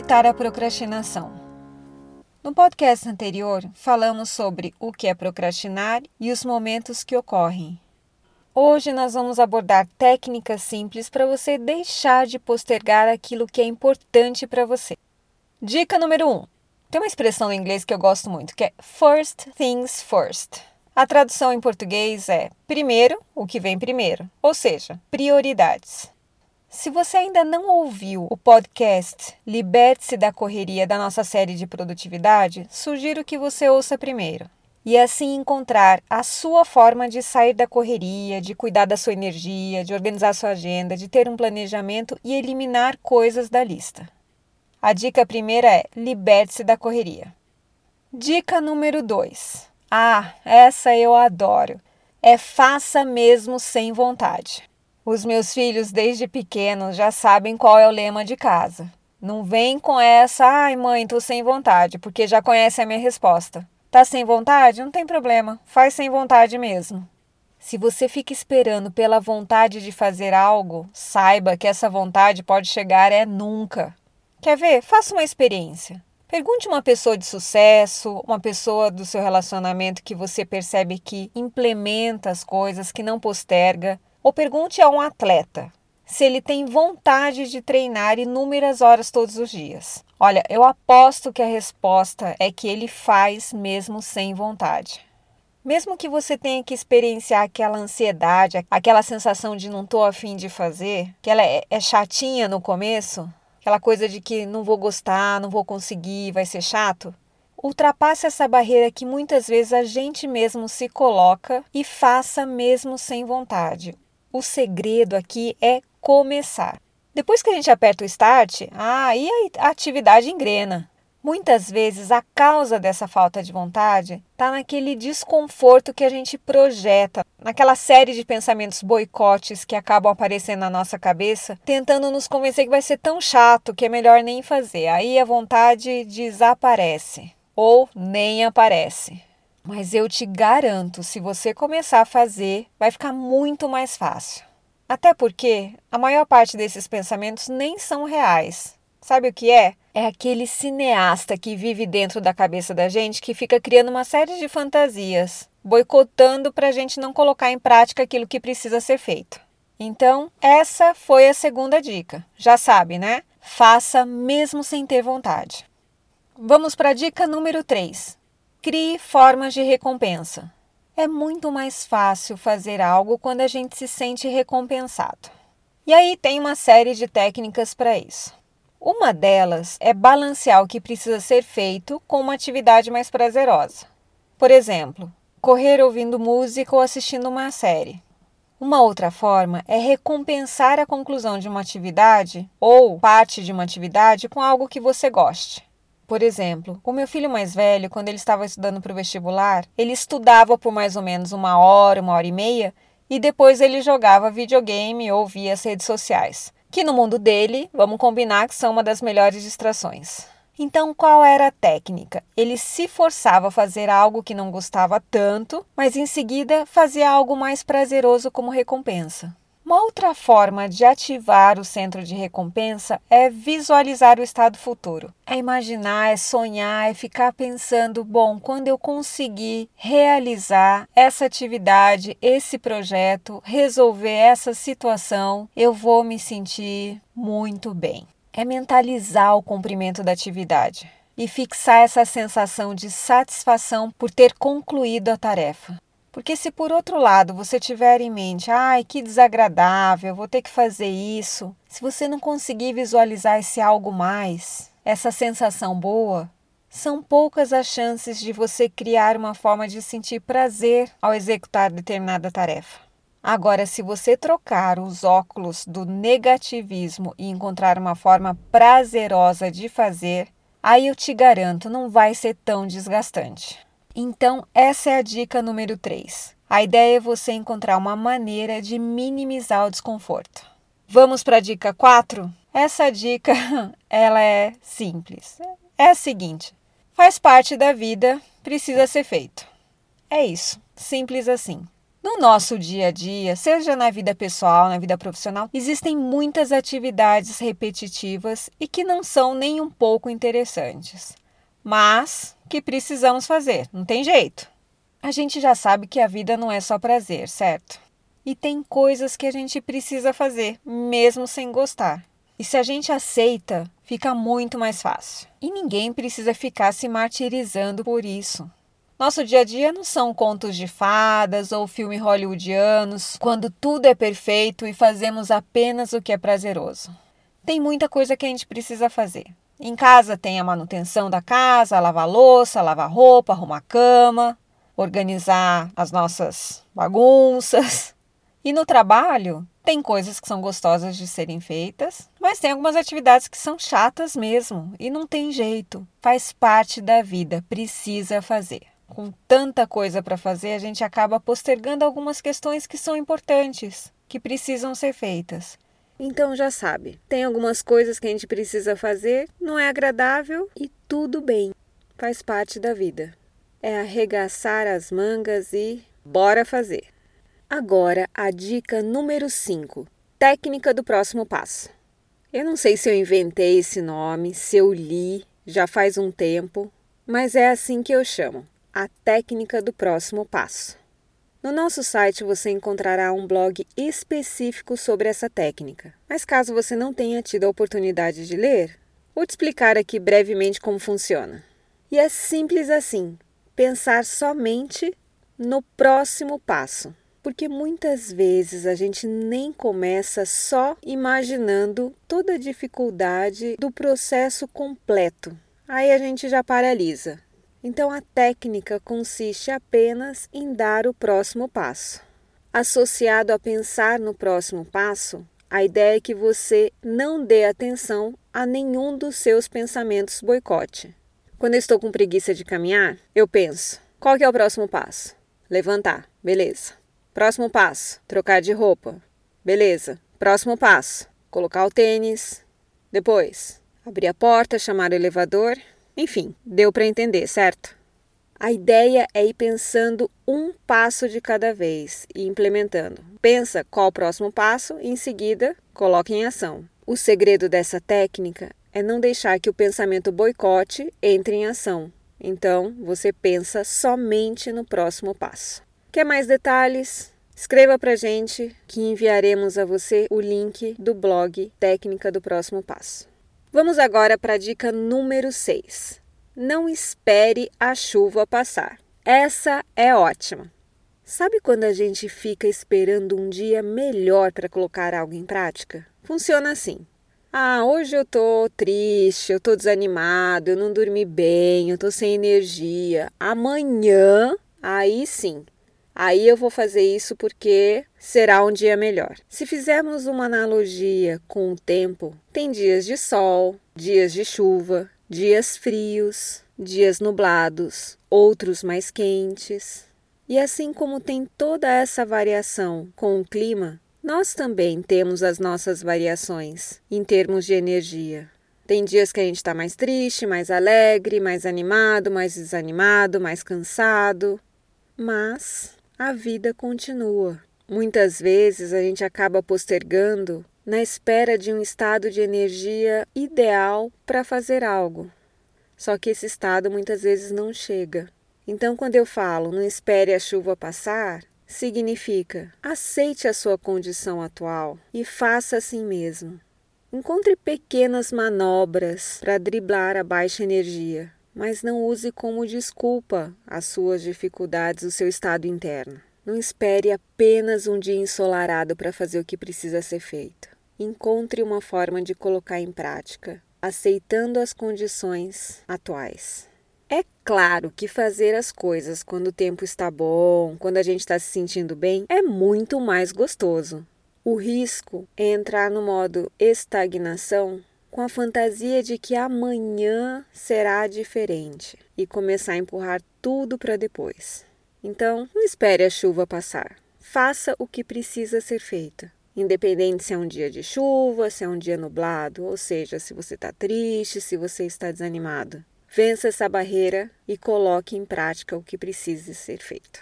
evitar a procrastinação. No podcast anterior, falamos sobre o que é procrastinar e os momentos que ocorrem. Hoje nós vamos abordar técnicas simples para você deixar de postergar aquilo que é importante para você. Dica número 1. Um, tem uma expressão no inglês que eu gosto muito, que é first things first. A tradução em português é primeiro o que vem primeiro, ou seja, prioridades. Se você ainda não ouviu o podcast Liberte-se da Correria da nossa série de produtividade, sugiro que você ouça primeiro. E assim encontrar a sua forma de sair da correria, de cuidar da sua energia, de organizar sua agenda, de ter um planejamento e eliminar coisas da lista. A dica primeira é liberte-se da correria. Dica número 2. Ah, essa eu adoro. É faça mesmo sem vontade. Os meus filhos, desde pequenos, já sabem qual é o lema de casa. Não vem com essa, ai mãe, tô sem vontade, porque já conhece a minha resposta. Tá sem vontade? Não tem problema, faz sem vontade mesmo. Se você fica esperando pela vontade de fazer algo, saiba que essa vontade pode chegar é nunca. Quer ver? Faça uma experiência. Pergunte uma pessoa de sucesso, uma pessoa do seu relacionamento que você percebe que implementa as coisas, que não posterga. Ou pergunte a um atleta se ele tem vontade de treinar inúmeras horas todos os dias. Olha, eu aposto que a resposta é que ele faz mesmo sem vontade. Mesmo que você tenha que experienciar aquela ansiedade, aquela sensação de não estou afim de fazer, que ela é, é chatinha no começo, aquela coisa de que não vou gostar, não vou conseguir, vai ser chato, ultrapasse essa barreira que muitas vezes a gente mesmo se coloca e faça mesmo sem vontade. O segredo aqui é começar. Depois que a gente aperta o start, aí a atividade engrena. Muitas vezes a causa dessa falta de vontade está naquele desconforto que a gente projeta, naquela série de pensamentos boicotes que acabam aparecendo na nossa cabeça, tentando nos convencer que vai ser tão chato que é melhor nem fazer. Aí a vontade desaparece ou nem aparece. Mas eu te garanto, se você começar a fazer, vai ficar muito mais fácil. Até porque a maior parte desses pensamentos nem são reais. Sabe o que é? É aquele cineasta que vive dentro da cabeça da gente que fica criando uma série de fantasias, boicotando para a gente não colocar em prática aquilo que precisa ser feito. Então, essa foi a segunda dica. Já sabe, né? Faça mesmo sem ter vontade. Vamos para a dica número 3. Crie formas de recompensa. É muito mais fácil fazer algo quando a gente se sente recompensado. E aí tem uma série de técnicas para isso. Uma delas é balancear o que precisa ser feito com uma atividade mais prazerosa. Por exemplo, correr ouvindo música ou assistindo uma série. Uma outra forma é recompensar a conclusão de uma atividade ou parte de uma atividade com algo que você goste. Por exemplo, o meu filho mais velho, quando ele estava estudando para o vestibular, ele estudava por mais ou menos uma hora, uma hora e meia, e depois ele jogava videogame ou via as redes sociais, que no mundo dele, vamos combinar que são uma das melhores distrações. Então, qual era a técnica? Ele se forçava a fazer algo que não gostava tanto, mas em seguida fazia algo mais prazeroso como recompensa. Uma outra forma de ativar o centro de recompensa é visualizar o estado futuro. É imaginar, é sonhar, é ficar pensando: bom, quando eu conseguir realizar essa atividade, esse projeto, resolver essa situação, eu vou me sentir muito bem. É mentalizar o cumprimento da atividade e fixar essa sensação de satisfação por ter concluído a tarefa. Porque se por outro lado você tiver em mente, ai, que desagradável, vou ter que fazer isso, se você não conseguir visualizar esse algo mais, essa sensação boa, são poucas as chances de você criar uma forma de sentir prazer ao executar determinada tarefa. Agora, se você trocar os óculos do negativismo e encontrar uma forma prazerosa de fazer, aí eu te garanto, não vai ser tão desgastante. Então, essa é a dica número 3. A ideia é você encontrar uma maneira de minimizar o desconforto. Vamos para a dica 4? Essa dica, ela é simples. É a seguinte: faz parte da vida, precisa ser feito. É isso, simples assim. No nosso dia a dia, seja na vida pessoal, na vida profissional, existem muitas atividades repetitivas e que não são nem um pouco interessantes, mas que precisamos fazer, não tem jeito. A gente já sabe que a vida não é só prazer, certo? E tem coisas que a gente precisa fazer, mesmo sem gostar. E se a gente aceita, fica muito mais fácil. E ninguém precisa ficar se martirizando por isso. Nosso dia a dia não são contos de fadas ou filmes hollywoodianos, quando tudo é perfeito e fazemos apenas o que é prazeroso. Tem muita coisa que a gente precisa fazer. Em casa tem a manutenção da casa, lavar louça, lavar roupa, arrumar cama, organizar as nossas bagunças. E no trabalho, tem coisas que são gostosas de serem feitas, mas tem algumas atividades que são chatas mesmo e não tem jeito. Faz parte da vida, precisa fazer com tanta coisa para fazer, a gente acaba postergando algumas questões que são importantes, que precisam ser feitas. Então já sabe, tem algumas coisas que a gente precisa fazer, não é agradável e tudo bem, faz parte da vida. É arregaçar as mangas e bora fazer. Agora a dica número 5: técnica do próximo passo. Eu não sei se eu inventei esse nome, se eu li, já faz um tempo, mas é assim que eu chamo a técnica do próximo passo. No nosso site você encontrará um blog específico sobre essa técnica, mas caso você não tenha tido a oportunidade de ler, vou te explicar aqui brevemente como funciona. E é simples assim: pensar somente no próximo passo. Porque muitas vezes a gente nem começa só imaginando toda a dificuldade do processo completo. Aí a gente já paralisa então, a técnica consiste apenas em dar o próximo passo. Associado a pensar no próximo passo, a ideia é que você não dê atenção a nenhum dos seus pensamentos boicote. Quando eu estou com preguiça de caminhar, eu penso: qual é o próximo passo? Levantar, beleza. Próximo passo: trocar de roupa, beleza. Próximo passo: colocar o tênis. Depois, abrir a porta, chamar o elevador enfim, deu para entender, certo? A ideia é ir pensando um passo de cada vez e implementando. Pensa qual o próximo passo e em seguida coloque em ação. O segredo dessa técnica é não deixar que o pensamento boicote entre em ação. Então, você pensa somente no próximo passo. Quer mais detalhes? Escreva para gente que enviaremos a você o link do blog Técnica do Próximo Passo. Vamos agora para a dica número 6. Não espere a chuva passar. Essa é ótima. Sabe quando a gente fica esperando um dia melhor para colocar algo em prática? Funciona assim. Ah, hoje eu tô triste, eu tô desanimado, eu não dormi bem, eu tô sem energia. Amanhã, aí sim, Aí eu vou fazer isso porque será um dia melhor. Se fizermos uma analogia com o tempo, tem dias de sol, dias de chuva, dias frios, dias nublados, outros mais quentes. E assim como tem toda essa variação com o clima, nós também temos as nossas variações em termos de energia. Tem dias que a gente está mais triste, mais alegre, mais animado, mais desanimado, mais cansado. Mas a vida continua. Muitas vezes a gente acaba postergando na espera de um estado de energia ideal para fazer algo. Só que esse estado muitas vezes não chega. Então, quando eu falo não espere a chuva passar, significa aceite a sua condição atual e faça assim mesmo. Encontre pequenas manobras para driblar a baixa energia mas não use como desculpa as suas dificuldades, o seu estado interno. Não espere apenas um dia ensolarado para fazer o que precisa ser feito. Encontre uma forma de colocar em prática, aceitando as condições atuais. É claro que fazer as coisas quando o tempo está bom, quando a gente está se sentindo bem, é muito mais gostoso. O risco é entrar no modo estagnação com a fantasia de que amanhã será diferente e começar a empurrar tudo para depois. Então, não espere a chuva passar. Faça o que precisa ser feito. Independente se é um dia de chuva, se é um dia nublado, ou seja, se você está triste, se você está desanimado. Vença essa barreira e coloque em prática o que precisa ser feito.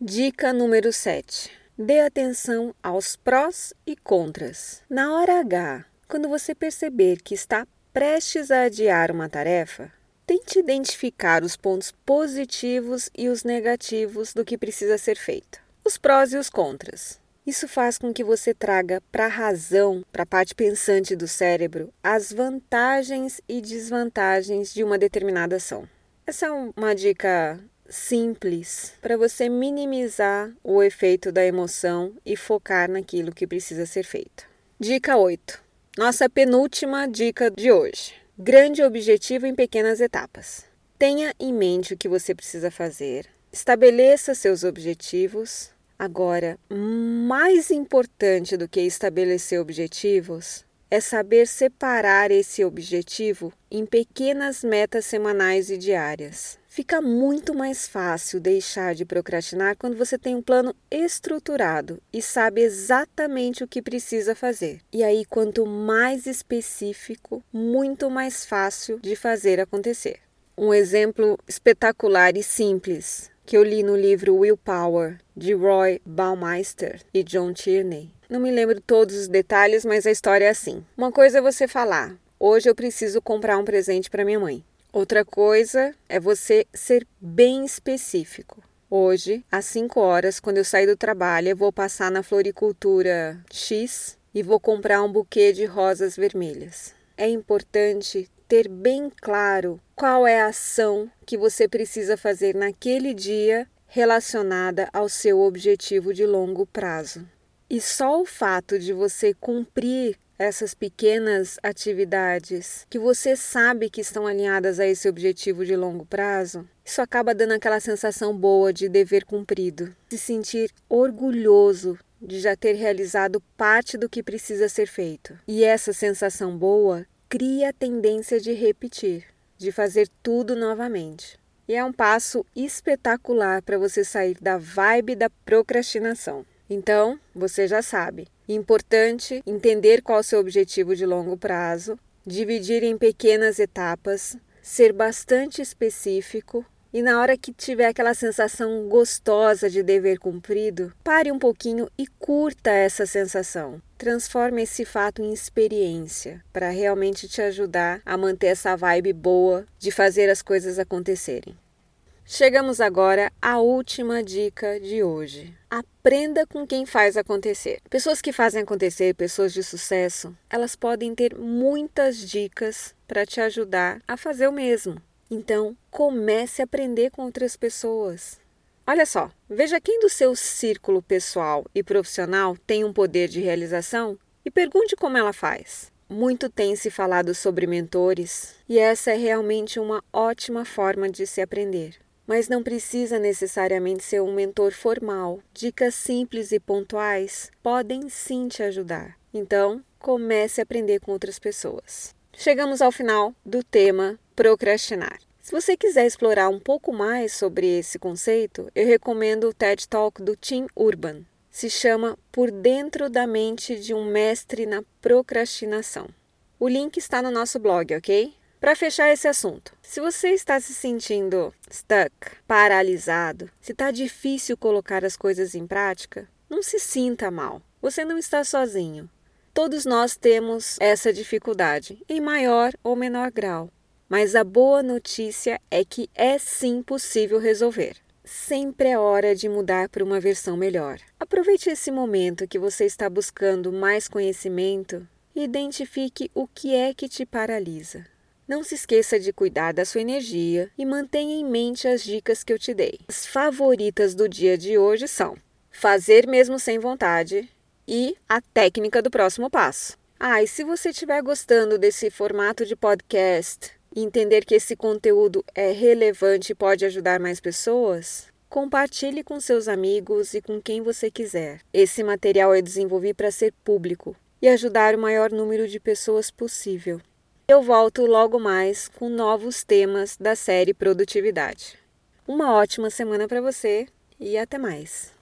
Dica número 7. Dê atenção aos prós e contras. Na hora H, quando você perceber que está prestes a adiar uma tarefa, tente identificar os pontos positivos e os negativos do que precisa ser feito, os prós e os contras. Isso faz com que você traga para a razão, para a parte pensante do cérebro, as vantagens e desvantagens de uma determinada ação. Essa é uma dica simples para você minimizar o efeito da emoção e focar naquilo que precisa ser feito. Dica 8. Nossa penúltima dica de hoje. Grande objetivo em pequenas etapas. Tenha em mente o que você precisa fazer, estabeleça seus objetivos. Agora, mais importante do que estabelecer objetivos é saber separar esse objetivo em pequenas metas semanais e diárias. Fica muito mais fácil deixar de procrastinar quando você tem um plano estruturado e sabe exatamente o que precisa fazer. E aí, quanto mais específico, muito mais fácil de fazer acontecer. Um exemplo espetacular e simples que eu li no livro Willpower, de Roy Baumeister e John Tierney. Não me lembro todos os detalhes, mas a história é assim. Uma coisa é você falar: hoje eu preciso comprar um presente para minha mãe. Outra coisa é você ser bem específico. Hoje, às 5 horas, quando eu sair do trabalho, eu vou passar na floricultura X e vou comprar um buquê de rosas vermelhas. É importante ter bem claro qual é a ação que você precisa fazer naquele dia relacionada ao seu objetivo de longo prazo. E só o fato de você cumprir essas pequenas atividades que você sabe que estão alinhadas a esse objetivo de longo prazo, isso acaba dando aquela sensação boa de dever cumprido, se sentir orgulhoso de já ter realizado parte do que precisa ser feito. E essa sensação boa cria a tendência de repetir, de fazer tudo novamente. E é um passo espetacular para você sair da vibe da procrastinação. Então, você já sabe. Importante entender qual o seu objetivo de longo prazo, dividir em pequenas etapas, ser bastante específico e na hora que tiver aquela sensação gostosa de dever cumprido, pare um pouquinho e curta essa sensação. Transforme esse fato em experiência para realmente te ajudar a manter essa vibe boa de fazer as coisas acontecerem. Chegamos agora à última dica de hoje. Aprenda com quem faz acontecer. Pessoas que fazem acontecer, pessoas de sucesso, elas podem ter muitas dicas para te ajudar a fazer o mesmo. Então, comece a aprender com outras pessoas. Olha só, veja quem do seu círculo pessoal e profissional tem um poder de realização e pergunte como ela faz. Muito tem se falado sobre mentores e essa é realmente uma ótima forma de se aprender mas não precisa necessariamente ser um mentor formal. Dicas simples e pontuais podem sim te ajudar. Então, comece a aprender com outras pessoas. Chegamos ao final do tema procrastinar. Se você quiser explorar um pouco mais sobre esse conceito, eu recomendo o TED Talk do Tim Urban. Se chama Por Dentro da Mente de um Mestre na Procrastinação. O link está no nosso blog, ok? Para fechar esse assunto, se você está se sentindo stuck, paralisado, se está difícil colocar as coisas em prática, não se sinta mal. Você não está sozinho. Todos nós temos essa dificuldade, em maior ou menor grau. Mas a boa notícia é que é sim possível resolver. Sempre é hora de mudar para uma versão melhor. Aproveite esse momento que você está buscando mais conhecimento e identifique o que é que te paralisa. Não se esqueça de cuidar da sua energia e mantenha em mente as dicas que eu te dei. As favoritas do dia de hoje são fazer mesmo sem vontade e a técnica do próximo passo. Ah, e se você estiver gostando desse formato de podcast e entender que esse conteúdo é relevante e pode ajudar mais pessoas, compartilhe com seus amigos e com quem você quiser. Esse material é desenvolvido para ser público e ajudar o maior número de pessoas possível. Eu volto logo mais com novos temas da série Produtividade. Uma ótima semana para você e até mais!